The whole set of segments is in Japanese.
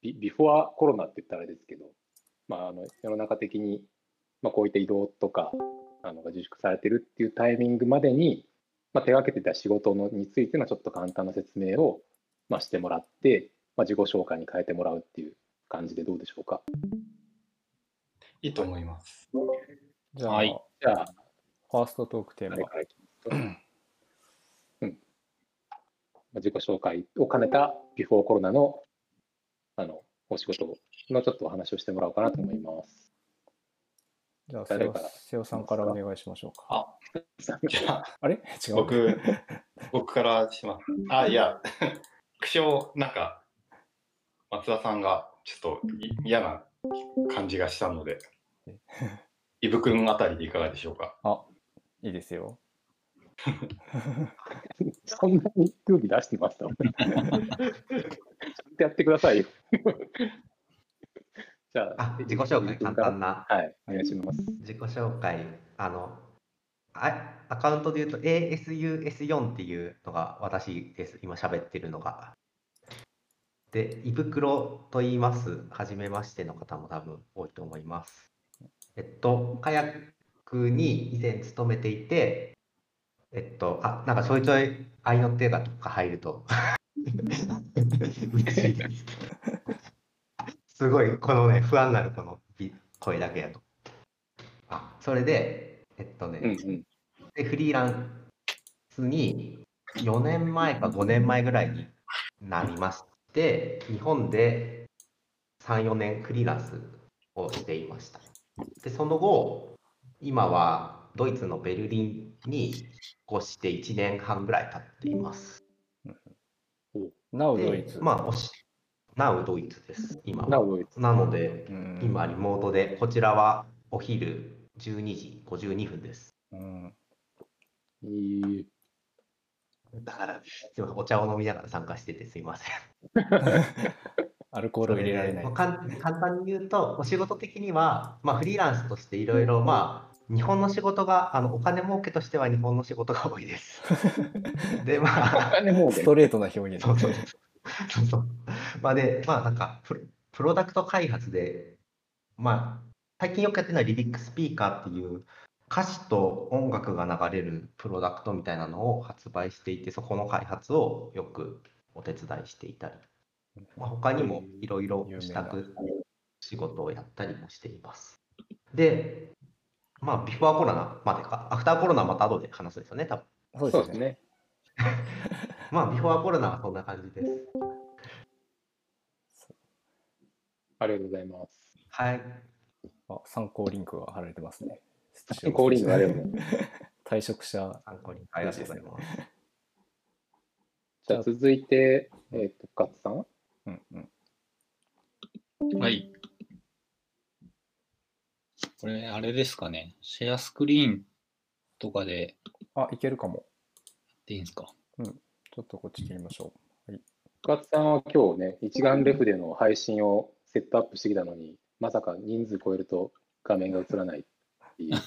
ビビフォアコロナって言ったらあれですけど、まあ、あの世の中的に、まあ、こういった移動とかあのが自粛されてるっていうタイミングまでに、まあ、手がけてた仕事のについてのちょっと簡単な説明を、まあ、してもらって、まあ、自己紹介に変えてもらうっていう感じでどうでしょうか。いいと思います。じゃあ、はいじゃあ、ファーストトークテーマ誰。からいきますか。うん。まあ自己紹介を兼ねたビフォーコロナのあのお仕事のちょっとお話をしてもらおうかなと思います。じゃあ、瀬尾誰から瀬尾さんからお願いしましょうか。あ、じゃあ、あれ？違う？僕、僕からします。あ、いや、苦笑、なんか、松田さんがちょっとい嫌な感じがしたので、イブ君あたりでいかがでしょうか？あ、いいですよ。そんなに空気出してました とやってくださいよ。じゃあ、あ自己紹介簡単なはい、お願いします。自己紹介、あの、あアカウントで言うと ASUS4 っていうのが私です。今喋ってるのが。で、胃袋と言います。はじめましての方も多分多いと思います。えっと、カヤックに以前勤めていて、えっと、あ、なんかちょいちょい愛の手がとか入ると嬉しいです。すごい、このね、不安になるこのび声だけやと。あ、それで、えっとね、うんうん。でフリーランスに4年前か5年前ぐらいになりまして、日本で3、4年フリーランスをしていました。で、その後、今はドイツのベルリンに越して1年半ぐらい経っています。なおドイでツ。まあ、おし、なおドイツです、今は。なお、なので、うん今リモートで、こちらはお昼12時52分です。うん、いいだから、すみません、お茶を飲みながら参加しててすいません。アルコールを入れられないそ。でまあかん簡単に言うと、お仕事的には、まあ、フリーランスとしていろいろ、まあ、日本の仕事が、あのお金儲けとしては日本の仕事が多いです。で、まあ、お金もうストレートな表現。そうそうそう。そうそう。まあで、まあなんかプロ、プロダクト開発で、まあ、最近よくやってるのはリリックスピーカーっていう歌詞と音楽が流れるプロダクトみたいなのを発売していて、そこの開発をよくお手伝いしていたり、まあ、他にもいろいろ支度仕事をやったりもしています。で、まあ、ビフォーコロナまでか、アフターコロナはまた後で話すんですよね、多分。そうですすね。まあ、ビフォーコロナはそんな感じです。ありがとうございます。はい。あ参考リンクが貼られてますね。参考リンクありがとうござい退職者。参考にありがとうございます。じゃあ続いて、えっ、と、深津さん。うんうん。はい。これ、あれですかね。シェアスクリーンとかでやあ、いけるかも。っていいんですか？ちょっとこっち切りましょ深津さんは今日ね、一眼レフでの配信をセットアップしてきたのに、まさか人数超えると画面が映らないっていう、う。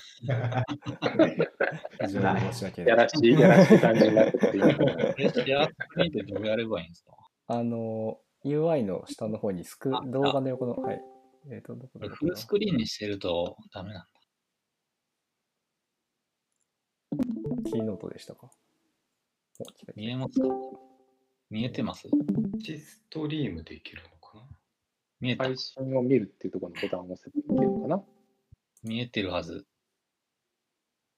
非常に申し訳ない。やらしい、やらしい感じになってってシェアスクリーンってどうやればいいんですか？あの、UI の下の方にスクあ動画の横の、はい。えっ、と、どこだフルスクリーンにしてるとダメなんだ。キーノートでしたか？見えますか？見えてます？チストリームでいけるのかな？見えた配信を見るっていうところのボタンを押せばいけるのかな？見えてるはず。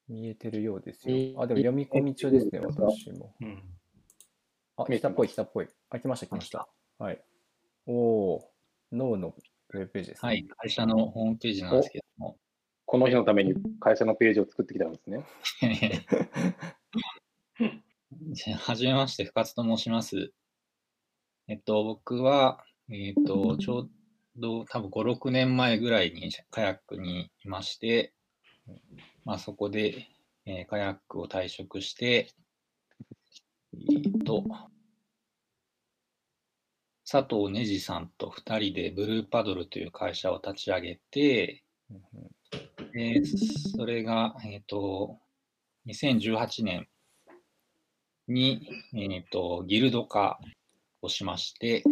た見えてるようです見よ。あ、でも読み込み中ですね、私も。うん。あ、来たっぽい、来たっぽい。あ、来ました、来ました。はい。おー、脳のウェブページですね。はい。会社のホームページなんですけども。この日のために会社のページを作ってきたんですね。じゃあはじめまして、深津と申します。えっと、僕は、えっと、ちょうど多分5、6年前ぐらいにカヤックにいまして、まあそこで、えーカヤックを退職して、えっと、佐藤ねじさんと2人でブルーパドルという会社を立ち上げて、でそれが、えっと、2018年に、えっと、ギルド化をしまして、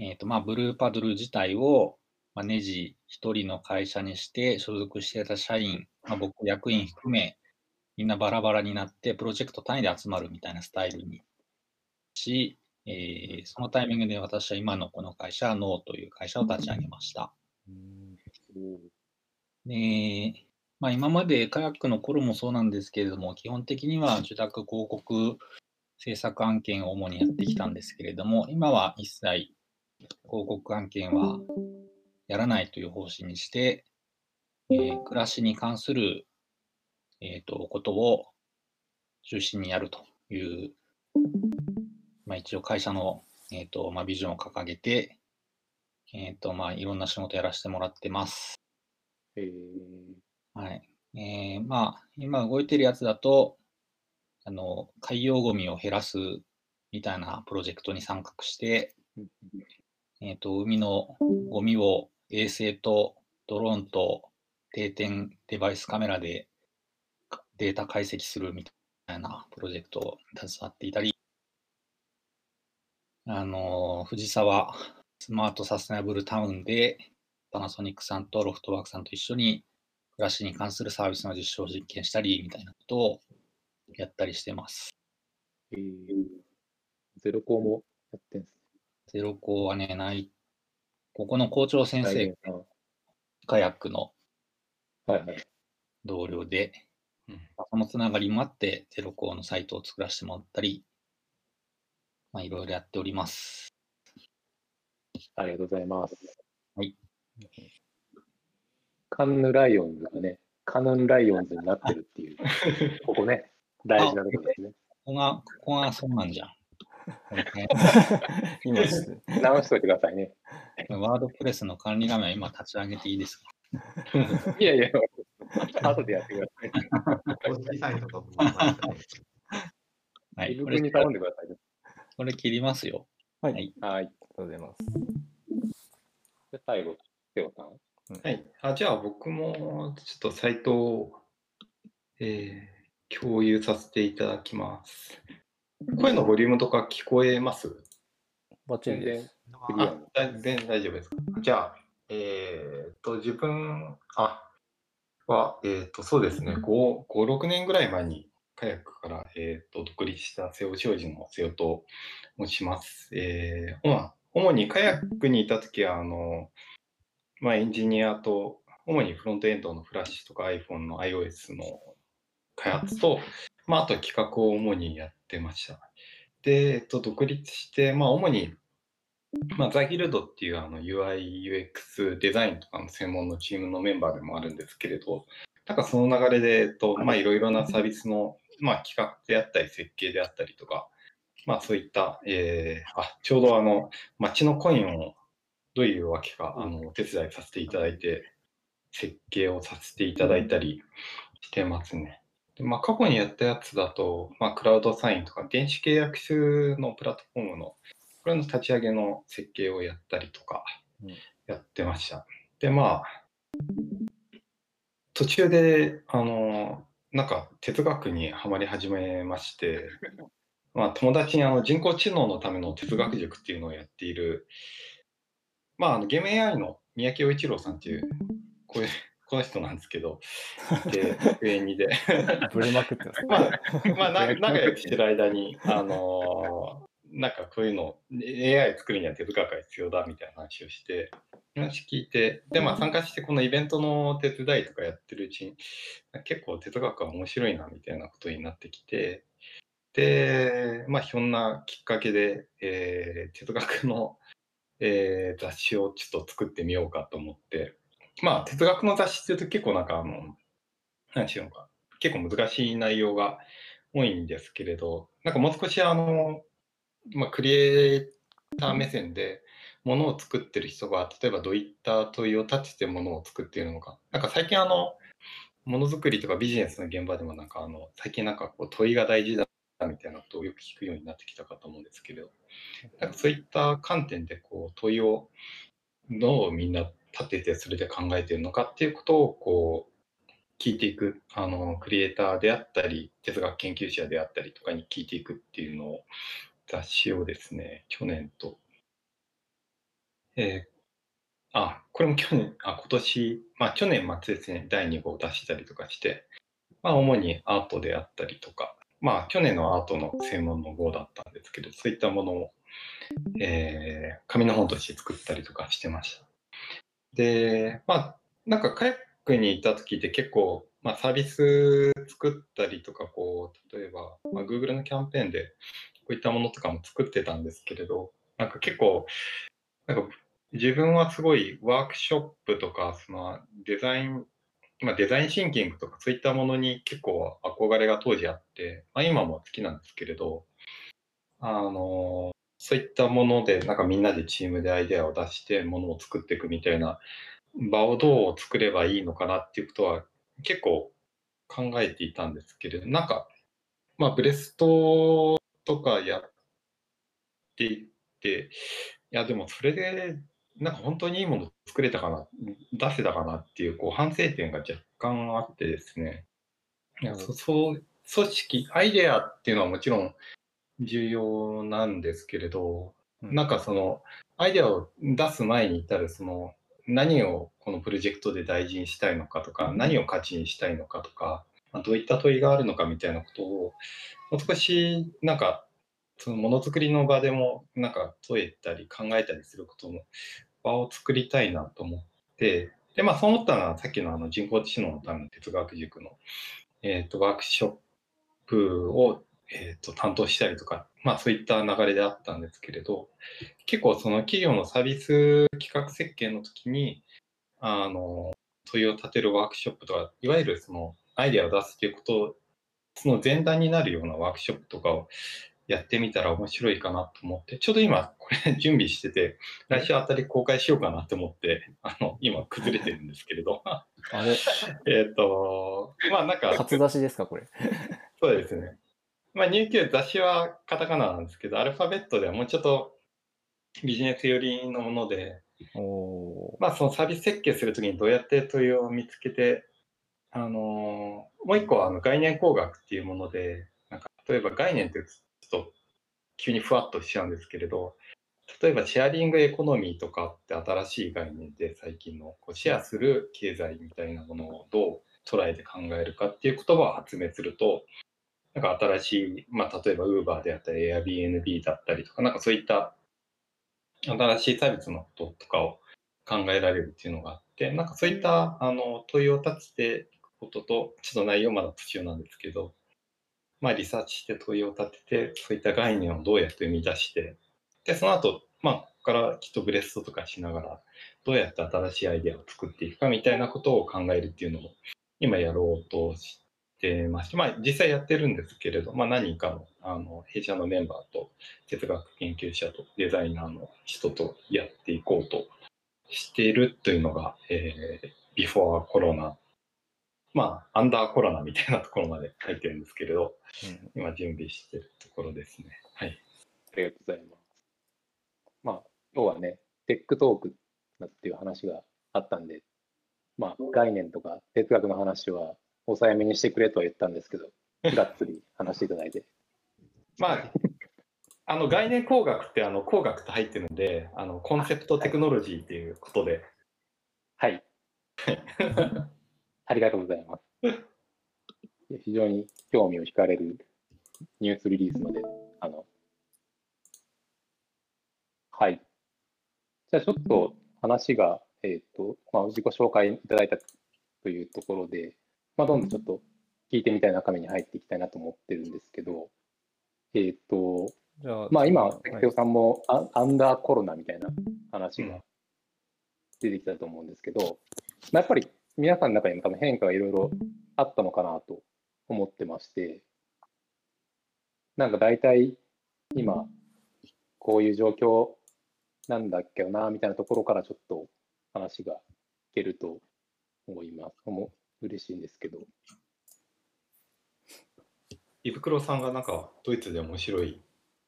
ええっ、と、まあ、ブルーパドル自体を、まあ、ネジ一人の会社にして所属していた社員、まあ、僕、役員含め、みんなバラバラになって、プロジェクト単位で集まるみたいなスタイルにし、えーそのタイミングで私は今のこの会社、ノーという会社を立ち上げました。うんで、まあ、今までカヤックの頃もそうなんですけれども、基本的には受託広告制作案件を主にやってきたんですけれども、今は一切広告案件はやらないという方針にして、えー暮らしに関する、えー、とことを中心にやるという、まあ、一応会社の、えーとまあ、ビジョンを掲げて、えーとまあ、いろんな仕事やらせてもらってます。えーはい。えーまあ、今動いてるやつだと、あの、海洋ゴミを減らすみたいなプロジェクトに参画して、えっ、と、海のゴミを衛星とドローンと定点デバイスカメラでかデータ解析するみたいなプロジェクトに携わっていたり、あの、藤沢スマートサステナブルタウンでパナソニックさんとロフトワークさんと一緒に暮らしに関するサービスの実証実験したりみたいなことをやったりしてます。えーゼロ校もやってんすゼロ校はね、ない。ここの校長先ね。生、来年カヤックのあはいはい。同僚で、うんまあそのつながりもあって、ゼロ校のサイトを作らせてもらったり、まあ、いろいろやっております。ありがとうございます。はい。カンヌライオンズがね、カヌンライオンズになってるっていう、ここね、大事なところですね。ここが、ここがそうなんじゃん。今です。直しといてくださいね。ワードプレスの管理画面今立ち上げていいですか？いやいや、後でやってください。公式サイトとね。はい。自分に頼んでくださいね。これ切りますよ。はい。はいはい。ありがとうございます。で最後、テオさん。はい。あじゃあ僕もちょっとサイトを、えー共有させていただきます。声のボリュームとか聞こえます？バッチリ全然です。全然大丈夫ですか？じゃあ、えーっと、自分、あ、は、えーっと、そうですね、5、5 6年ぐらい前に、カヤックから、えーっと、独立した瀬尾商事の瀬尾と申します。えー、まあ主にカヤックにいたときは、あの、まあ、エンジニアと、主にフロントエンドのフラッシュとか iPhone の iOS の開発と、まあ、あと企画を主にやってました。で、えっと、独立して、まあ、主にまあ、ザ・ギルドっていうあの UI、UX デザインとかの専門のチームのメンバーでもあるんですけれど、なんかその流れで、えっと、まあ、いろいろなサービスの、まあ、企画であったり、設計であったりとか、まあ、そういった、えーあ、ちょうどあの、街のコインをどういうわけか、あの、お手伝いさせていただいて、設計をさせていただいたりしてますね。でまあ、過去にやったやつだと、まあ、クラウドサインとか、電子契約書のプラットフォームのこれの立ち上げの設計をやったりとかうんやってました。で、まあ、途中で、あの、なんか哲学にはまり始めまして、まあ、友達にあの人工知能のための哲学塾っていうのをやっている、まあ、あのゲーム AI の三宅陽一郎さんっていう、こういう、この人なんですけど、で、上にで、ブレまくってます。まあ、まあ、な仲良くしてる間に、あのーなんかこういうの、AI 作るには哲学が必要だみたいな話をして、話聞いて、で、まあ参加してこのイベントの手伝いとかやってるうちに、結構哲学は面白いなみたいなことになってきて、で、まあひょんなきっかけで、えー哲学の、えー雑誌をちょっと作ってみようかと思って、まあ哲学の雑誌っていうと結構なんかあの、なんていうのか、結構難しい内容が多いんですけれど、なんかもう少しあの、まあ、クリエイター目線でものを作ってる人が、例えばどういった問いを立ててものを作っているのか。なんか最近あの、ものづくりとかビジネスの現場でもなんかあの、最近なんかこう問いが大事だみたいなことをよく聞くようになってきたかと思うんですけど、なんかそういった観点でこう問いをどうみんな立ててそれで考えてるのかっていうことをこう聞いていくあのクリエイターであったり哲学研究者であったりとかに聞いていくっていうのを雑誌をですね去年とえーあ、これも去年、あ、今年、まあ去年末ですね、第2号を出したりとかして、まあ主にアートであったりとか、まあ去年のアートの専門の号だったんですけど、そういったものを、えー紙の本として作ったりとかしてました。で、まあなんかカヤックにいた時って結構、まあサービス作ったりとか、こう、例えば、まあ、Google のキャンペーンでういったものとかも作ってたんですけれど、なんか結構、なんか自分はすごいワークショップとか、そのデザイン、まあ、デザインシンキングとかそういったものに結構憧れが当時あって、まあ、今も好きなんですけれど、あの、そういったもので、なんかみんなでチームでアイデアを出してものを作っていくみたいな場をどう作ればいいのかなっていうことは結構考えていたんですけれど、なんか、まあ、ブレストとかやっていって、いや、でもそれで、なんか本当にいいもの作れたかな、出せたかなっていう、こう、反省点が若干あってですね。いや、そそう、組織、アイデアっていうのはもちろん重要なんですけれど、うん。なんかその、アイデアを出す前に至る、その、何をこのプロジェクトで大事にしたいのかとか、何を価値にしたいのかとか、まあどういった問いがあるのかみたいなことを、もう少し、なんか、そのものづくりの場でも、なんか問えたり考えたりすることの場を作りたいなと思って、で、まあそう思ったのは、さっきのあの人工知能のための哲学塾の、えっ、と、ワークショップを、えー、と担当したりとか、まあそういった流れであったんですけれど、結構その企業のサービス企画設計の時に、あの、問いを立てるワークショップとか、いわゆるそのアイデアを出すということ、その前段になるようなワークショップとかをやってみたら面白いかなと思って、ちょうど今これ 準備してて、来週あたり公開しようかなと思って、あの、今崩れてるんですけれど、あれ、えっと、まあなんか、初出しですか、これ？そうですね。まあ、入球雑誌はカタカナなんですけど、アルファベットではもうちょっとビジネス寄りのもので、まあ、そのサービス設計するときにどうやって問いを見つけて、あのもう一個はあの概念工学っていうもので、なんか例えば概念ってちょっと急にふわっとしちゃうんですけれど、例えばシェアリングエコノミーとかって新しい概念で最近のこうシェアする経済みたいなものをどう捉えて考えるかっていう言葉を発明すると、なんか新しい、まあ、例えば Uber であったり Airbnb だったりとか、なんかそういった新しいサービスのこととかを考えられるっていうのがあって、なんかそういったあの問いを立ててことと、ちょっと内容まだ途中なんですけど、まあリサーチして問いを立てて、そういった概念をどうやって生み出して、で、その後、まあ、ここからきっとブレストとかしながら、どうやって新しいアイデアを作っていくかみたいなことを考えるっていうのを今やろうとしてまして、まあ実際やってるんですけれど、まあ何かのあの弊社のメンバーと哲学研究者とデザイナーの人とやっていこうとしているというのが、えー、ビフォーコロナ、まあアンダーコロナみたいなところまで書いてるんですけれど、うん今準備してるところですね。はい。ありがとうございます。まあ、今日はね、 tech talk っていう話があったんで、まあ、概念とか哲学の話は抑えめにしてくれとは言ったんですけど、がっつり話していただいて。まあ、あの概念工学ってあの工学と入ってるんで、あのコンセプトテクノロジーっていうことで、はい。ありがとうございます。非常に興味を惹かれるニュースリリースまで、あの、はい。じゃあちょっと話が、えっ、と、まあ、自己紹介いただいたというところで、まあ、どんどんちょっと聞いてみたい中身に入っていきたいなと思ってるんですけど、えっ、と、じゃあ、まあ今、はい関尾さんもアアンダーコロナみたいな話うんが出てきたと思うんですけど、まあ、やっぱり皆さんの中にも多分変化がいろいろあったのかなと思ってまして、なんか大体今、こういう状況なんだっけな、みたいなところからちょっと話が聞けると思います。もう嬉しいんですけど。胃袋さんがなんかドイツで面白い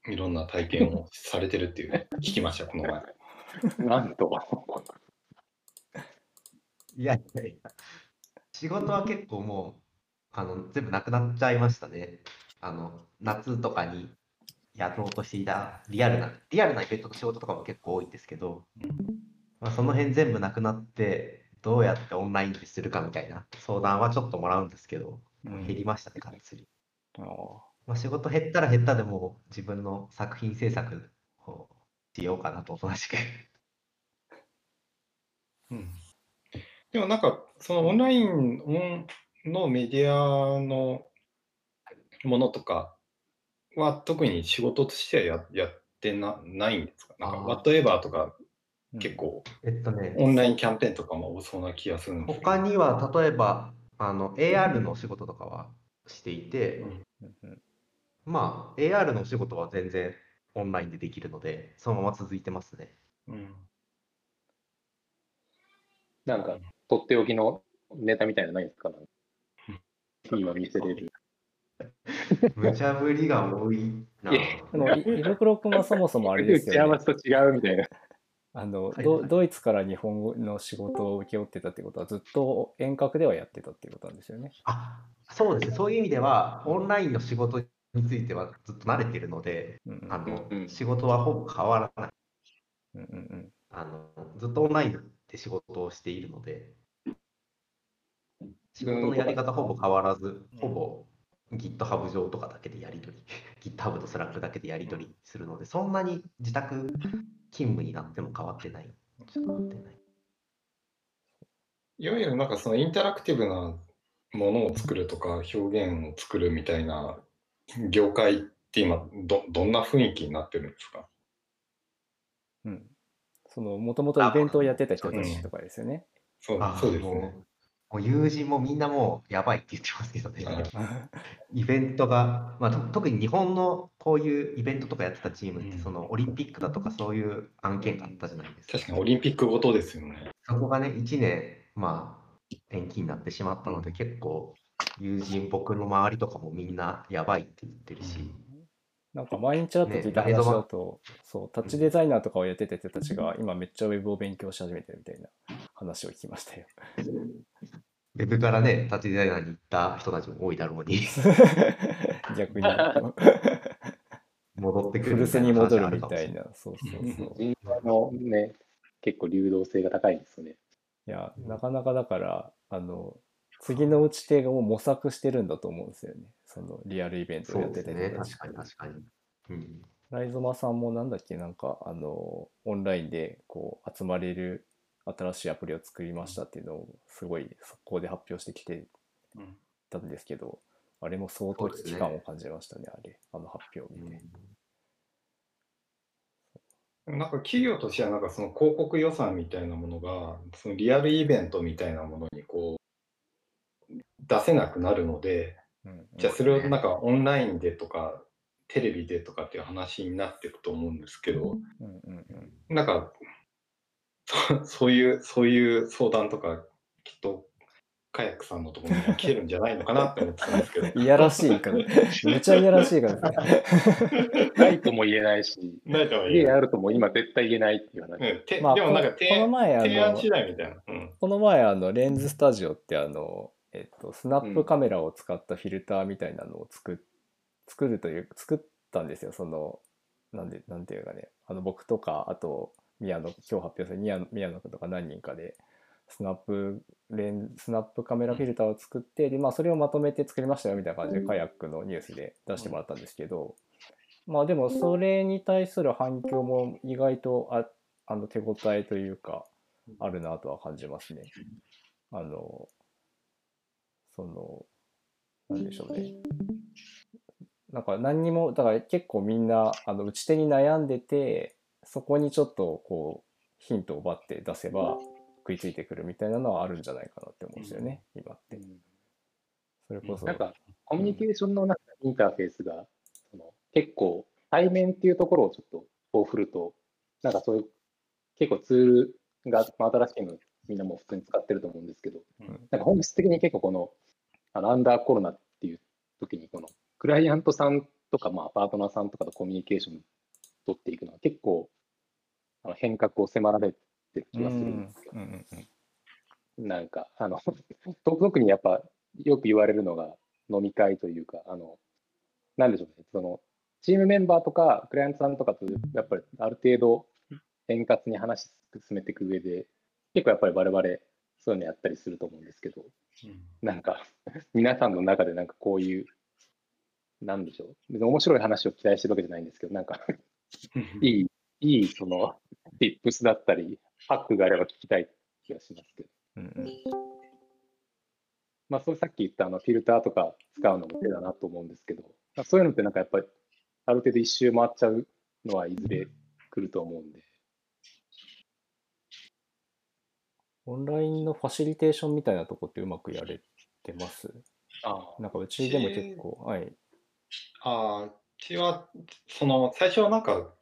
いろんな体験をされてるっていうね、聞きました、この前。なんと、いやいやいや。仕事は結構もう、あの、全部なくなっちゃいましたね。あの、夏とかにやろうとしていたリアルな、リアルなイベントの仕事とかも結構多いんですけど、まあ、その辺全部なくなって、どうやってオンラインでするかみたいな相談はちょっともらうんですけど、うん減りましたね、がっつり。まあ、仕事減ったら減ったでも自分の作品制作をしようかなとおとなしく。うんでもなんか、そのオンラインオンのメディアのものとかは特に仕事としてはややってなないんですか？なんか、あー。ワットエバーとかうん。結構えっとね、オンラインキャンペーンとかも多そうな気がするんですけど。他には例えばあの AR の仕事とかはしていて、うん。まあ AR の仕事は全然オンラインでできるので、そのまま続いてますね。うん。なんか、とっておきのネタみたいなのないですか？今見せれる。無茶ぶりが多いな。いやでも、いイルクロ君はそもそもあれですよね打ち合わ。せと違うみたいな。あの、はいドドイツから日本語の仕事を請け負ってたってことは、ずっと遠隔ではやってたっていうことなんですよね。あそうですね、そういう意味では、オンラインの仕事についてはずっと慣れてるので、あの仕事はほぼ変わらないうんうんうんあの。ずっとオンラインで仕事をしているので、仕事のやり方ほぼ変わらず、ほぼ GitHub 上とかだけでやり取り、GitHub と Slack だけでやり取りするので、そんなに自宅勤務になっても変わってない。ちょっと変わってない。いわゆるなんかそのインタラクティブなものを作るとか表現を作るみたいな業界って今どどんな雰囲気になってるんですか？うん。その、もともとイベントをやってた人たちとかですよね。そうあそうですね。もう友人もみんなもうやばいって言ってますけどね。あ イベントが、まあ、と特に日本のこういうイベントとかやってたチームって、うんそのオリンピックだとかそういう案件があったじゃないですか。確かにオリンピックごとですよね。そこがね、1年、まあ、延期になってしまったので、結構、友人、僕の周りとかもみんなやばいって言ってるし、なんか毎日あった聞いた話だと、そう、タッチデザイナーとかをやってた人たちが、今めっちゃウェブを勉強し始めてるみたいな話を聞きましたよ。ウェブからね、タッチデザイナーに行った人たちも多いだろうに、逆に、戻ってくる古巣に戻るみたいな。な。そうそうそう。のね、結構流動性が高いんですよね。いや、なかなかだから、あの、次の打ち手を模索してるんだと思うんですよね。そのリアルイベントをやってた人たち確かに確かに。うん、ライゾマさんもなんだっけ、なんか、あの、オンラインでこう集まれる新しいアプリを作りましたっていうのをすごい速攻で発表してきてうんたんですけど、あれも相当危機感を感じましたね、あれ、あの発表を見て。なんか企業としてはなんかその広告予算みたいなものがそのリアルイベントみたいなものにこう出せなくなるのでうんじゃあそれをなんかオンラインでとかテレビでとかっていう話になっていくと思うんですけどうん。うんうんなんかそ そういうそういう相談とかきっとカヤックさんのところに来てるんじゃないのかなって思ってたんですけど。いやらしいから、めちゃいやらしいから。ないとも言えないし、ないとは言え家ない。あるとも今絶対言えないっていう話。うんてまあでもなんかこ提この前あの提案次第みたいな。うん。この前、あの、レンズスタジオって、あの、えっと、スナップカメラを使ったフィルターみたいなのを作っ作るという、作ったんですよ。その、なんで、なんていうかね、あの、僕とか、あと、宮野、今日発表する宮野宮野君とか何人かで、スナップレン、スナップカメラフィルターを作って、で、まあ、それをまとめて作りましたよみたいな感じで、カヤックのニュースで出してもらったんですけど、まあ、でも、それに対する反響も意外とあ、あの、手応えというか、あるなとは感じますね。あの、その、なんでしょうね。なんか何にも、だから結構みんな、あの、打ち手に悩んでて、そこにちょっとこう、ヒントを奪って出せば食いついてくるみたいなのはあるんじゃないかなって思うんですよね、今って。それこそ。なんか、コミュニケーションのなんかインターフェースが、その結構、対面っていうところをちょっとこう振ると、なんかそういう、結構ツールが、まあ、新しいのみんなもう普通に使ってると思うんですけど、うんなんか本質的に結構この、あのアンダーコロナっていう時に、このクライアントさんとか、まあ、パートナーさんとかとコミュニケーション取っていくのは結構、あの変革を迫られてる気がするんですよ。うんうんうんなんか、あの、と特にやっぱ、よく言われるのが飲み会というか、あの、なんでしょうね、その、チームメンバーとか、クライアントさんとかと、やっぱりある程度、円滑に話進めていく上で、結構やっぱり我々、そういうのやったりすると思うんですけど、なんか、皆さんの中でなんかこういう、なんでしょう、別に面白い話を期待してるわけじゃないんですけど、なんか いい、いい、その、tips だったり、ハックがあれば聞きたい気がしますけど。うんうんまあ、それさっき言ったあのフィルターとか使うのも手だなと思うんですけど、まあ、そういうのってなんかやっぱり、ある程度一周回っちゃうのはいずれ来ると思うんで。オンラインのファシリテーションみたいなとこってうまくやれてます？あなんかうちでも結構、はい。ああ、うちは、その、最初はなんか、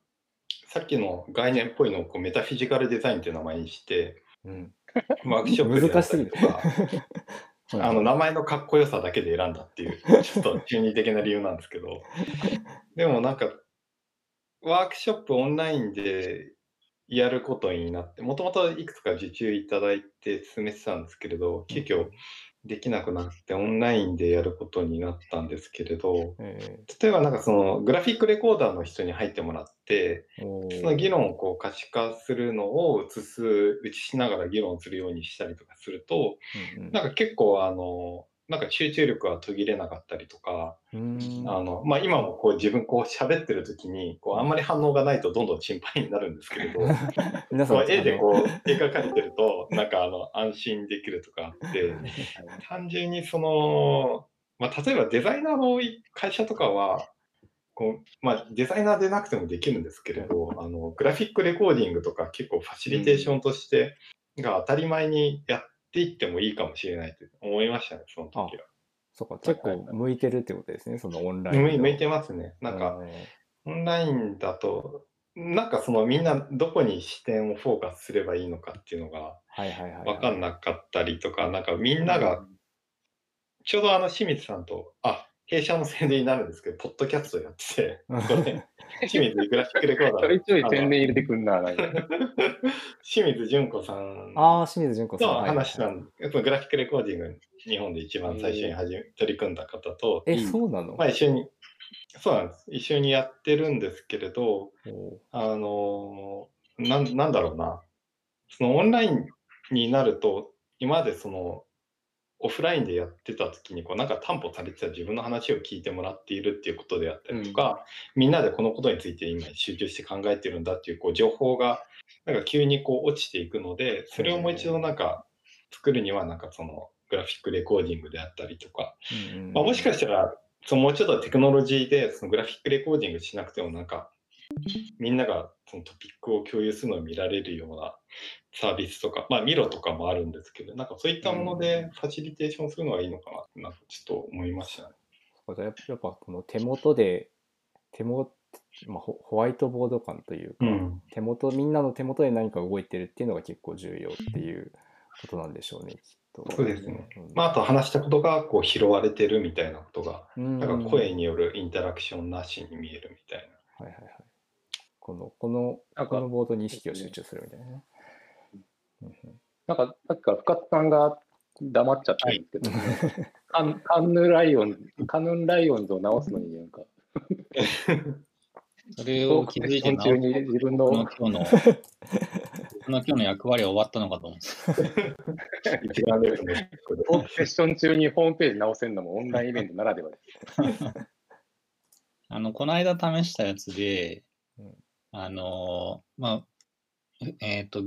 さっきの概念っぽいのをこうメタフィジカルデザインっていう名前にして、うん。ワークショップでやったりとか、あの、名前のかっこよさだけで選んだっていう、ちょっと中二的な理由なんですけど、でもなんか、ワークショップオンラインでやることになって、もともといくつか受注いただいて進めてたんですけれど、急遽できなくなってオンラインでやることになったんですけれど、え例えばなんかそのグラフィックレコーダーの人に入ってもらって、その議論をこう可視化するのを映す、映しながら議論するようにしたりとかすると、うん。なんか結構あの、なんか集中力が途切れなかったりとか、あの、まあ、今もこう自分こう喋ってる時に、こうあんまり反応がないとどんどん心配になるんですけれど、皆さん絵でこう描かれてると、なんかあの安心できるとかあって、単純にその、まあ、例えばデザイナーの会社とかは、こうまあ、デザイナーでなくてもできるんですけれど、あのグラフィックレコーディングとか結構ファシリテーションとしてが当たり前にやっていってもいいかもしれないと思いましたね、その時は。そうか、結構向いてるってことですね、そのオンラインの。向い向いてますね。なんか、オンラインだと、なんかそのみんなどこに視点をフォーカスすればいいのかっていうのがはいはいはい。分かんなかったりとか、なんかみんなが、ちょうどあの清水さんと、あ、弊社の宣伝になるんですけど、ポッドキャストやってて、清水グラフィックレコーダーの。ちょいちょい宣伝入れてくんな、なんか。清水純子さんああ、清水純子さん。のはいはいはい話なんやっぱグラフィックレコーディング、日本で一番最初に始め取り組んだ方と、え、そうなの、まあ一緒に、そうなんです。一緒にやってるんですけれど、あのーなん、なんだろうな。そのオンラインになると、今までその、オフラインでやってた時にこうなんか担保されてた自分の話を聞いてもらっているっていうことであったりとか、みんなでこのことについて今集中して考えてるんだっていうこう情報がなんか急にこう落ちていくのでそれをもう一度なんか作るにはなんかそのグラフィックレコーディングであったりとか、うんうん。まあ、もしかしたらそのもうちょっとテクノロジーでそのグラフィックレコーディングしなくてもなんかみんながそのトピックを共有するのを見られるようなサービスとか、まあ、ミロとかもあるんですけど、なんかそういったものでファシリテーションするのがいいのかなって、ちょっと思いましたね。そうかやっぱやっぱこの手元で、手元、まあ、ホホワイトボード感というか、うん手元、みんなの手元で何か動いてるっていうのが結構重要っていうことなんでしょうね、きっと。そうですねうん。まあ、あと話したことがこう拾われてるみたいなことが、うんなんか声によるインタラクションなしに見えるみたいな。はいはいはい。この、この、このボードに意識を集中するみたいななんか、さっきから深津さんが黙っちゃってるんですけど、カンカンヌライオン、カヌンライオンズを直すのになんか、それトを気づいてークセッション中に自分のこの今日の、この今日の役割は終わったのかと思って。一番ですね。トークセッション中にホームページ直せるのもオンラインイベントならではです。あの、この間試したやつでうん、あのーまあ、えっ、と、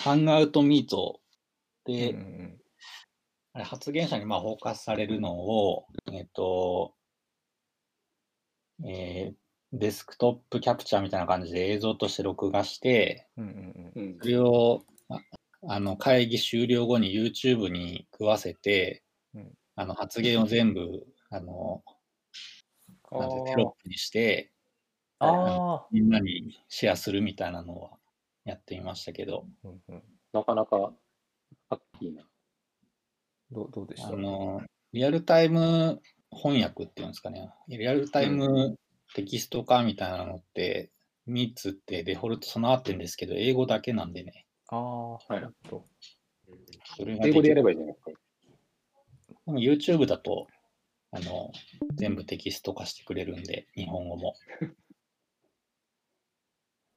ハンガウトミートで、うんうんあれ発言者にまあフォーカスされるのを、えっ、と、えーデスクトップキャプチャーみたいな感じで映像として録画して、それをああの会議終了後に YouTube に食わせて、うん。あの発言を全部あのなんてテロップにしてああ、みんなにシェアするみたいなのはやってみましたけど、うんうん。なかなかハッキーな。どうどうでした？あのリアルタイム翻訳っていうんですかね、リアルタイムテキスト化みたいなのって、ミーツってデフォルト備わってるんですけど、英語だけなんでね、ああ、はい。なるほどそれが英語でやればばいいじゃないですか。でも YouTube だとあの全部テキスト化してくれるんで、日本語も。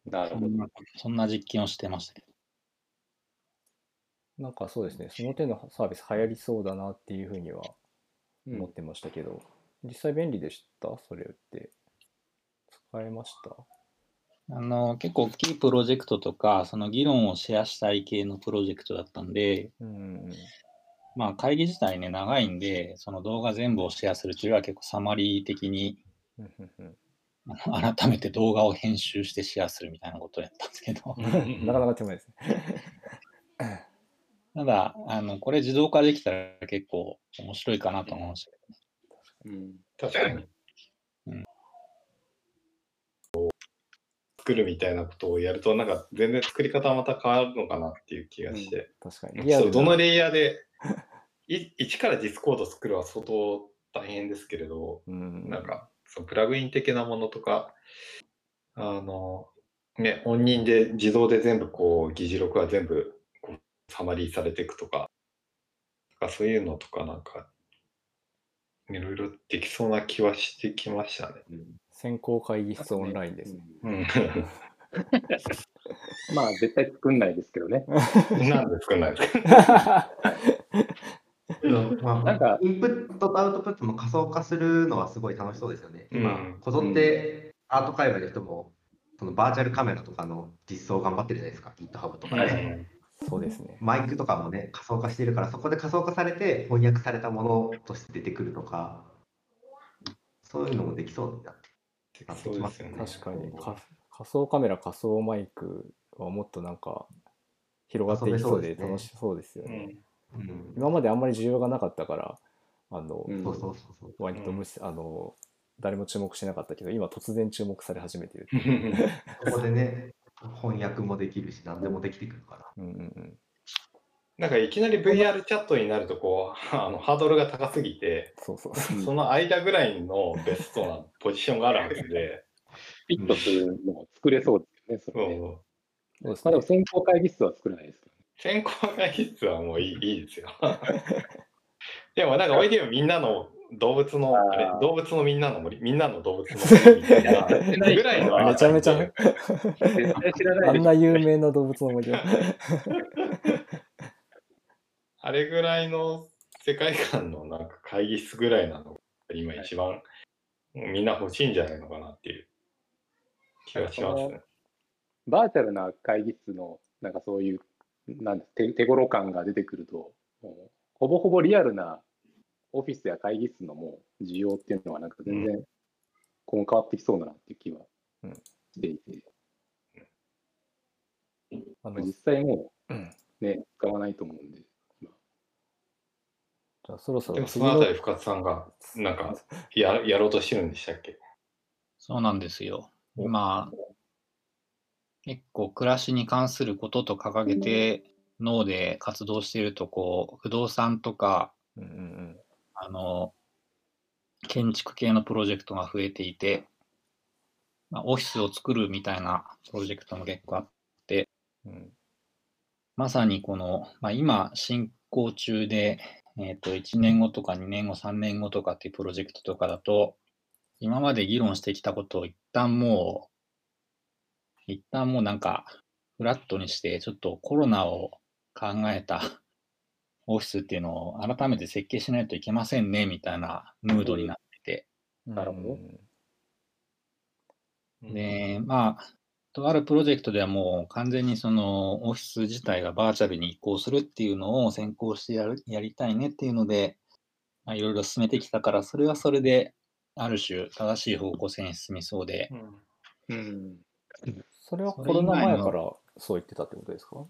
なるほど。そんなそんな実験をしてましたけど。なんかそうですね、その手のサービス流行りそうだなっていうふうにはうん。思ってましたけど、実際便利でした？それって。使えました？あの結構大きいプロジェクトとか、その議論をシェアしたい系のプロジェクトだったんで、うんうんまあ会議自体ね、長いんで、その動画全部をシェアするというよりは結構サマリー的にうんうんうん。あの改めて動画を編集してシェアするみたいなことをやったんですけど、なかなか手前ですね。ただ、あのこれ自動化できたら結構面白いかなと思いましたけどね。うん確かに。うん作るみたいなことをやると、なんか全然作り方はまた変わるのかなっていう気がして。確かに。そうどのレイヤーで、い一からディスコード作るは相当大変ですけれど、うんなんか、そのプラグイン的なものとか、あの、ね、本人で自動で全部こう、議事録は全部こうサマリーされていくとか、とかそういうのとかなんか、いろいろできそうな気はしてきましたね。先行会議室オンラインですね。うん。まあ、絶対作んないですけどね。なんで作んないですか？まあ、なんかインプットとアウトプットも仮想化するのはすごい楽しそうですよね。今、うんこぞってアート界隈の人も、そのバーチャルカメラとかの実装頑張ってるじゃないですか、GitHub とかで。そうですね。マイクとかもね、仮想化してるから、そこで仮想化されて翻訳されたものとして出てくるとか、そういうのもできそうだって。そうですよね。確かにか仮想カメラ、仮想マイクはもっとなんか広がっていきそうで楽しそうですよね。うんうん、今まであんまり需要がなかったから、あの、うんそうそうそうそう。割と無視、あの、誰も注目してなかったけど、今突然注目され始めてる。そこでね、翻訳もできるし、何でもできてくるから。うんうんうん。なんかいきなり VR チャットになるとこう あのハードルが高すぎてそうそうそう。その間ぐらいのベストなポジションがあるはずで、フィットするのも作れそうですよね、そそれね。うそうですまあ、でねも先行会議室は作らないですけどね。先行会議室はもういいいいですよ。でもなんかおいでよみんなの動物のあれ動物のみんなの森みんなの動物の森みたいな ぐらいのめちゃめちゃ絶対知らないでしょあんな有名な動物の森を。あれぐらいの世界観のなんか会議室ぐらいなのが今一番みんな欲しいんじゃないのかなっていう気がしますね。バーチャルな会議室の、なんかそういう、なんです手手頃感が出てくると、ほぼほぼリアルなオフィスや会議室のもう需要っていうのは、なんか全然今後変わってきそうだなっていう気はうん。していて、あのまあ実際もうん。うね、使わないと思うんで、じゃあそろそでもそろ次ののあたり深津さんがなんかややろうとしてるんでしたっけ？そうなんですよ。今、結構暮らしに関することと掲げて脳で活動していると、こう、不動産とか、うんうんうん。あの、建築系のプロジェクトが増えていて、まあ、オフィスを作るみたいなプロジェクトも結構あって、うん。まさにこの、まあ、今進行中で、えっと1年後とか2年後、3年後とかっていうプロジェクトとかだと、今まで議論してきたことを一旦もう、一旦もうなんか、フラットにして、ちょっとコロナを考えた オフィスっていうのを改めて設計しないといけませんね、みたいなムードになってて、なるほど。で、まあ、とあるプロジェクトではもう完全にそのオフィス自体がバーチャルに移行するっていうのを先行してやるやりたいねっていうので、まあ、いろいろ進めてきたから、それはそれである種正しい方向性に進みそうで、うん、それはコロナ前からそう言ってたってことですか？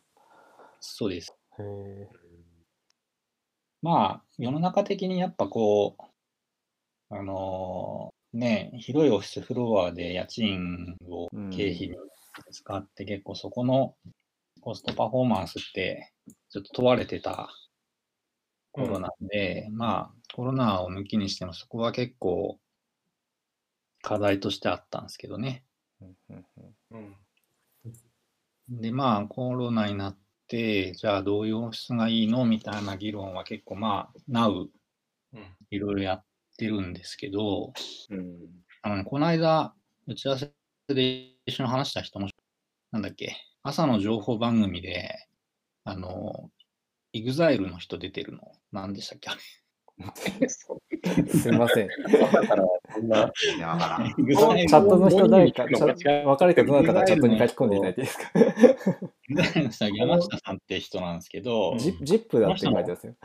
そうです。へえ。まあ、世の中的にやっぱこう、あのね、広いオフィスフロアで家賃を経費に使って結構そこのコストパフォーマンスってちょっと問われてた頃なんで、まあコロナを抜きにしてもそこは結構課題としてあったんですけどね。うんうんうんうんで、まあコロナになって、じゃあどういうオフィスがいいのみたいな議論は結構まあ、Now うん。いろいろやってるんですけど、うん、あのねこの間、打ち合わせで一緒に話した人も、なんだっけ、朝の情報番組で、あの、イグザイルの人出てるの、何でしたっけあれ すいません。チャットの人誰か、分かれてどなたかチャットに書き込んでいただいていいですか？山下さんって人なんですけど、ジジップだって書いてますよ。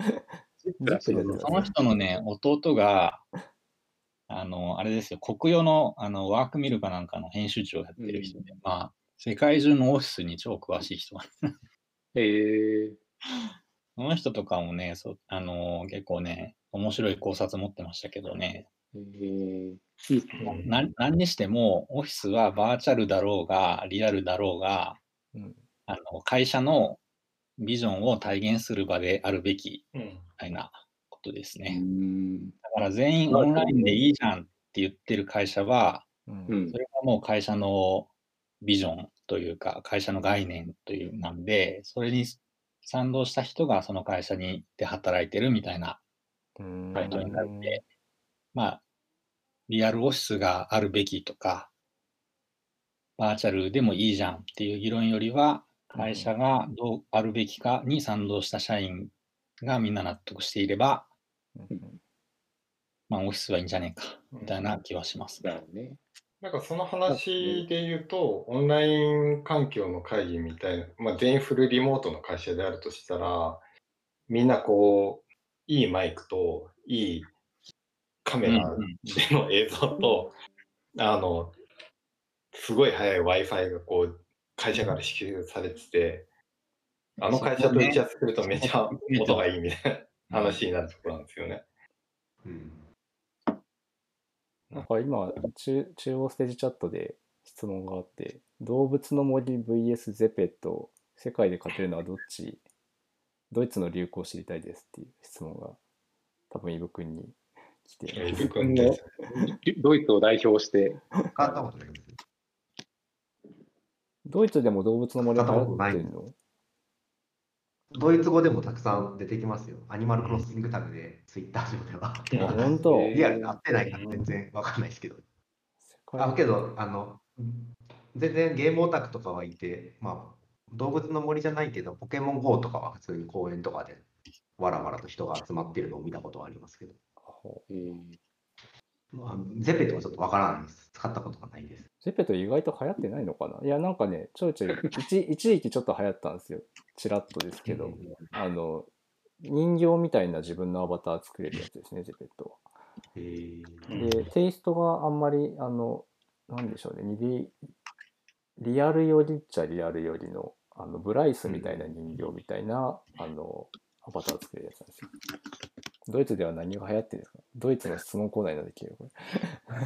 その人のね、弟が、あの、あれですよ、国用のあのワークミルかなんかの編集長をやってる人で、まあ、世界中のオフィスに超詳しい人なんです。えー、その人とかもね、そうあの結構ね、面白い考察持ってましたけどね、えー、いいっすね。な何にしても、オフィスはバーチャルだろうが、リアルだろうが、うんあの会社のビジョンを体現する場であるべきうんみたいなことですうね。ん。だから全員オンラインでいいじゃんって言ってる会社は、うんうんそれがもう会社のビジョンというか、会社の概念というなんで、それに賛同した人がその会社にで働いてるみたいなうんはいことになって、まあ、リアルオフィスがあるべきとか、バーチャルでもいいじゃんっていう議論よりは、会社がどうあるべきかに賛同した社員がみんな納得していれば、うんまあ、オフィスはいいんじゃねえか、みたいな気はしますね。なるほどね。なんかその話で言うと、オンライン環境の会議みたいな、まあ、全員フルリモートの会社であるとしたら、みんなこう、いいマイクと、いいカメラでの映像と、あの、すごい速い Wi-Fi がこう、会社から支給されてて、あの会社と打ち合わせするとめちゃ音がいいみたいな話になるところなんですよね。うんなんか今中、中央ステージチャットで質問があって、動物の森 VS ゼペと世界で勝てるのはどっち？ドイツの流行を知りたいですっていう質問が多分イブ君に来て。イブ君です。ドイツを代表して、使ったことないです。ドイツでも動物の森流行ってるの？ドイツ語でもたくさん出てきますよ。アニマルクロッシングタグで、ツイッター上では。あ本当？え ーリアルで合ってないから全然わかんないですけど。あけど、あの、全然ゲームオタクとかはいて、まあ、動物の森じゃないけど、ポケモン GO とかは普通に公園とかで、わらわらと人が集まってるのを見たことはありますけど、えーまあ、ゼペとはちょっとわからないです。使ったことがないです。ゼペト意外と流行ってないのかな？いや、なんかね、ちょいちょい、一 一時期ちょっと流行ったんですよ。ちらっとですけど、あの、人形みたいな自分のアバター作れるやつですね、ゼペットえーは。で、テイストがあんまり、あの、なんでしょうね、リリアルよりっちゃリアルよりの、あの、ブライスみたいな人形みたいな、あの、アバター作れるやつなんですよ。ドイツでは何が流行ってるんですか？ドイツの質問コーナーになってきてるこ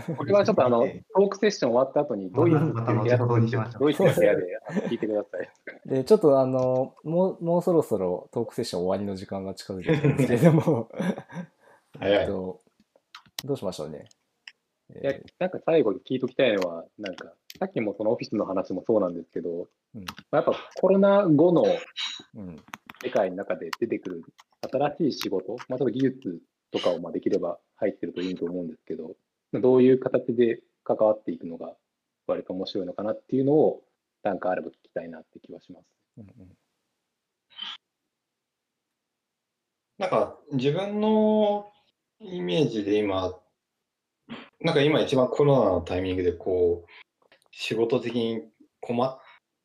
れ。これはちょっとあの、トークセッション終わった後に、ドイツっていう部屋また後ほどにしましょうドイツの部屋で聞いてください。で、ちょっとあの、もう、もうそろそろトークセッション終わりの時間が近づいてきたんですけれども、早いえっと、どうしましょうね。いやえなんか最後に聞いときたいのは、なんか、さっきもそのオフィスの話もそうなんですけど、うんやっぱコロナ後のーうん、世界の中で出てくる新しい仕事、まあ、例えば技術とかをまあできれば入ってるといいと思うんですけど、どういう形で関わっていくのが割と面白いのかなっていうのを、なんかあれば聞きたいなって気はします。うんうんなんか自分のイメージで今、なんか今一番コロナのタイミングでこう、仕事的に困っ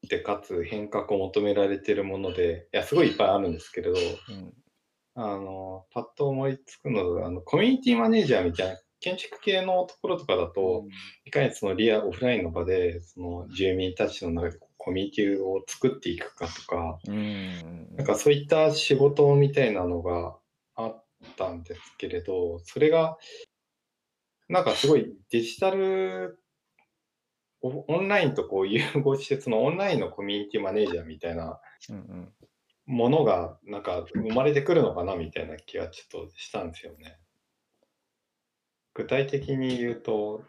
てかつ変革を求められてるもので、いや、すごいいっぱいあるんですけれど、うん。あの、パッと思いつくのが、あの、コミュニティマネージャーみたいな、建築系のところとかだと、いかにそのリア、オフラインの場で、その住民たちの中でコミュニティを作っていくかとか、うんうん。なんかそういった仕事みたいなのがあったんですけれど、それが、なんかすごいデジタル、オオンラインとこう融合して、そのオンラインのコミュニティマネージャーみたいなものが、なんか生まれてくるのかなみたいな気がちょっとしたんですよね。具体的に言うと、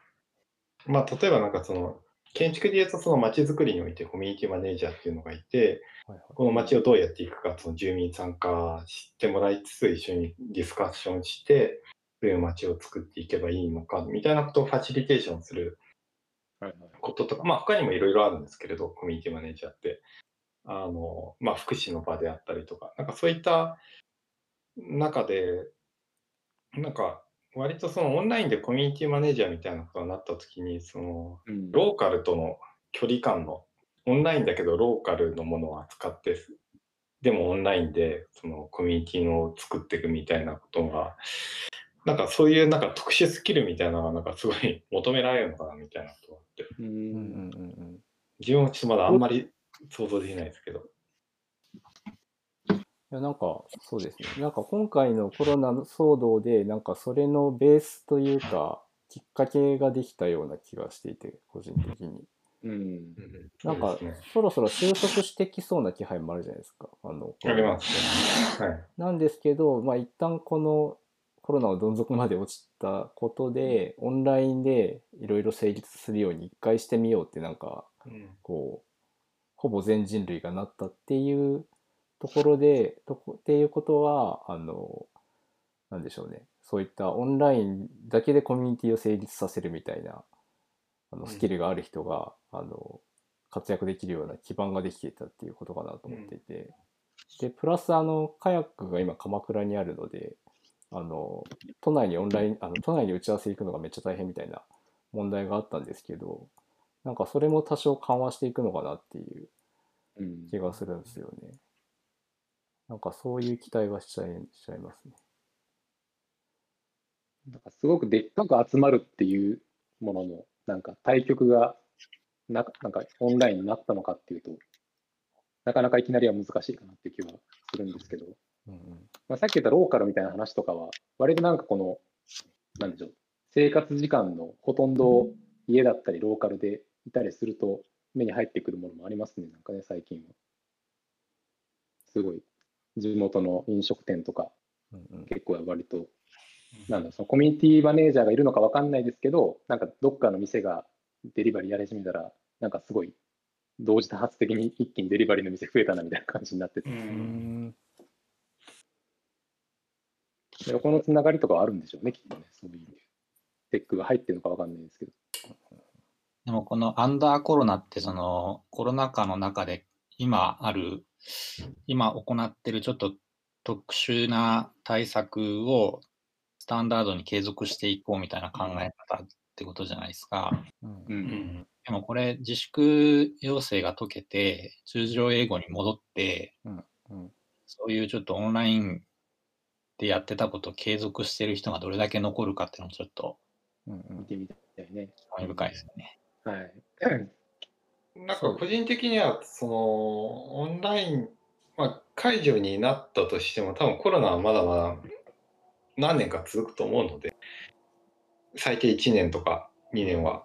まあ例えばなんかその、建築で言うとその街づくりにおいてコミュニティマネージャーっていうのがいて、この街をどうやっていくか、その住民参加してもらいつつ、一緒にディスカッションして、どういう街を作っていけばいいのか、みたいなことをファシリテーションすることとか、まあ他にもいろいろあるんですけれど、コミュニティマネージャーって、あの、まあ福祉の場であったりとか、なんかそういった中で、なんか割とそのオンラインでコミュニティマネージャーみたいなことになった時に、そのうん。ローカルとの距離感の、オンラインだけどローカルのものを扱って、でもオンラインでそのコミュニティのを作っていくみたいなことが、なんかそういうなんか特殊スキルみたいなのがなんかすごい求められるのかなみたいなことがあって、ううん。うんんうん自分はちょっとまだあんまり想像できないですけど。いやなんかそうですね。なんか今回のコロナ騒動で、なんかそれのベースというか、きっかけができたような気がしていて、個人的に。うん。なんかそろそろ収束してきそうな気配もあるじゃないですか。あのありますね。はい。なんですけど、まあ、一旦このコロナをどん底まで落ちたことで、オンラインでいろいろ成立するように一回してみようってなんか、うん。こう、ほぼ全人類がなったっていうところで、とこっていうことは、あの、なんでしょうね。そういったオンラインだけでコミュニティを成立させるみたいな、あの、うん。スキルがある人が、あの、活躍できるような基盤ができていたっていうことかなと思っていて、で、プラス、あの、カヤックが今鎌倉にあるので、あの、都内にオンライン、あの、都内に打ち合わせ行くのがめっちゃ大変みたいな問題があったんですけど、なんかそれも多少緩和していくのかなっていううん気がするんですよね。なんかそういう期待はしちゃいしちゃいますね。なんかすごくでっかく集まるっていうものの、なんか対局がななんかオンラインになったのかっていうと、なかなかいきなりは難しいかなっていう気はするんですけど、うんまあ、さっき言ったローカルみたいな話とかは、割となんかこの、なんでしょう、生活時間のほとんどを家だったりローカルでいたりすると、目に入ってくるものもありますね、なんかね、最近は。すごい、地元の飲食店とか、うんうん。結構割と、なんだろうそのコミュニティマネージャーがいるのか分かんないですけど、なんかどっかの店がデリバリーやり始めたら、なんかすごい、同時多発的に一気にデリバリーの店増えたなみたいな感じになってて、う。うんんでこのつながりとかはあるんでしょうね、きっとね、そういう。テックが入ってるのか分かんないですけど。でもこのアンダーコロナってそのコロナ禍の中で今ある、今行ってるちょっと特殊な対策をスタンダードに継続していこうみたいな考え方ってことじゃないですか。うんううんん。でもこれ自粛要請が解けて通常英語に戻ってうんそういうちょっとオンラインでやってたことを継続してる人がどれだけ残るかっていうのもちょっと見てみたいね。興味深いですよね。はい。なんか個人的には、その、オンライン、まあ、解除になったとしても、多分コロナはまだまだ何年か続くと思うので、最低1年とか2年は。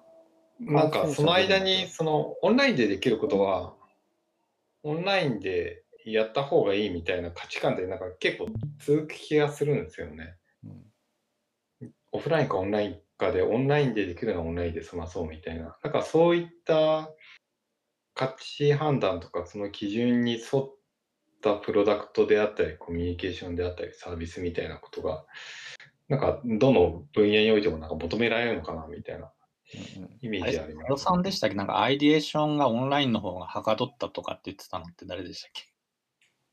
なんかその間に、その、オンラインでできることは、オンラインでやった方がいいみたいな価値観で、なんか結構続く気がするんですよね。うんオフラインかオンラインかで、オンラインでできるのはオンラインで済まそうみたいな。なんかそういった価値判断とか、その基準に沿ったプロダクトであったり、コミュニケーションであったり、サービスみたいなことが、なんかどの分野においてもなんか求められるのかなみたいなイメ、ージあります。佐野さんでしたっけなんかアイディエーションがオンラインの方がはかどったとかって言ってたのって誰でしたっけ？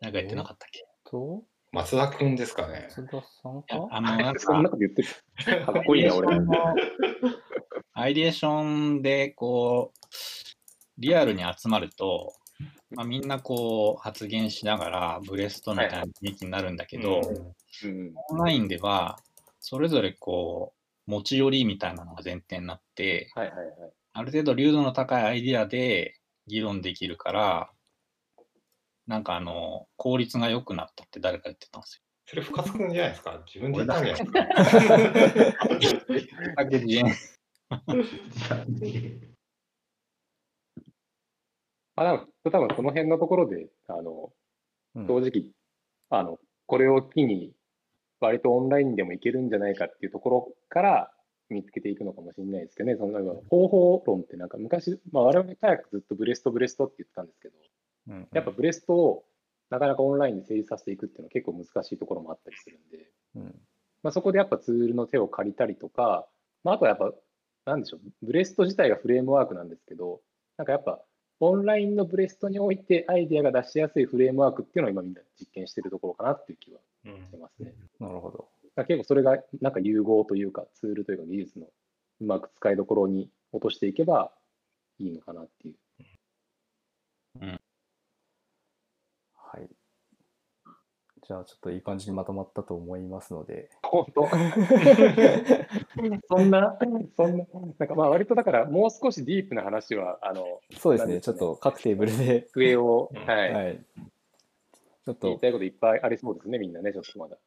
誰か言ってなかったっけ？と、松田くんですかね。津田さんいやかあの、なんそんなか、こと言ってる。かっこいいな、俺。アイディエーションで、こう、リアルに集まると、まあ、みんなこう発言しながらブレストみたいな雰囲気になるんだけど、うんうん。オンラインでは、それぞれこう、持ち寄りみたいなのが前提になって、はいはいはい。ある程度流度の高いアイディアで議論できるから、なんかあの、効率が良くなったって誰か言ってたんですそれ深津くんじゃないですか？自分で言ったんじゃないですか？よ。だけ自演 あ、でも多分この辺のところで、あの、うん正直、あの、これを機に、割とオンラインでもいけるんじゃないかっていうところから見つけていくのかもしれないですけどね、その方法論ってなんか昔、まあ、我々早くずっとブレストブレストって言ってたんですけど、うんやっぱブレストをなかなかオンラインで成立させていくっていうのは結構難しいところもあったりするんで、うんまあ、そこでやっぱツールの手を借りたりとか、まあ、あとはやっぱなんでしょう、ブレスト自体がフレームワークなんですけど、なんかやっぱ、オンラインのブレストにおいてアイデアが出しやすいフレームワークっていうのを今みんな実験してるところかなっていう気はうんしてますね。なるほど。結構それがなんか融合というかツールというか技術のうまく使いどころに落としていけばいいのかなっていう。はい。じゃあちょっといい感じにまとまったと思いますので、本当。そんな、そんな、なんかまあ割とだからもう少しディープな話は、あの、そうですね、ちょっと各テーブルで、上を、うん。はい、はい。ちょっと。言いたいこといっぱいありそうですね、みんなね、ちょっとまだ。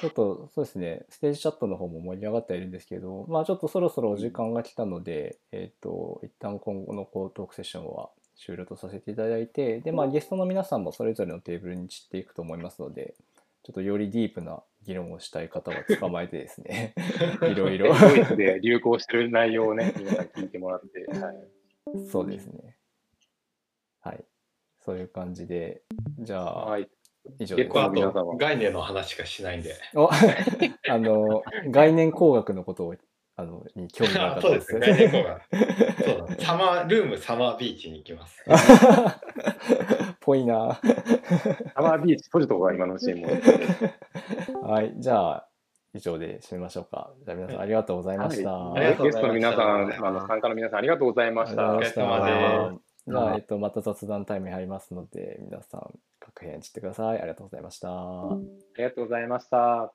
ちょっとそうですね、ステージチャットの方も盛り上がってはいるんですけど、まあちょっとそろそろお時間が来たので、えっ、と、一旦今後のこうトークセッションは終了とさせていただいて、で、まあゲストの皆さんもそれぞれのテーブルに散っていくと思いますので、ちょっとよりディープな議論をしたい方は捕まえてですね、いろいろ、ドイツで流行してる内容をね、皆さん聞いてもらって、はい、そうですね。はい。そういう感じで、じゃあ、はい。以上です結構。あ皆さんはと概念の話しかしないんで。お あの、概念工学のことを、あの、に興味があったん そうですね、概念工学。そうだ、サマー、ルームサマービーチに行きます。ぽいな。サマービーチ閉じとこが今のうちにもう。はい、じゃあ、以上で締めましょうか。じゃあ皆さんありがとうございました。はいゲストの皆さん、あの参加の皆さん、ありがとうございました。お疲れ様じゃあ、えっと、また雑談タイムに入りますので、皆さん、各部屋に散ってください。ありがとうございました。ありがとうございました。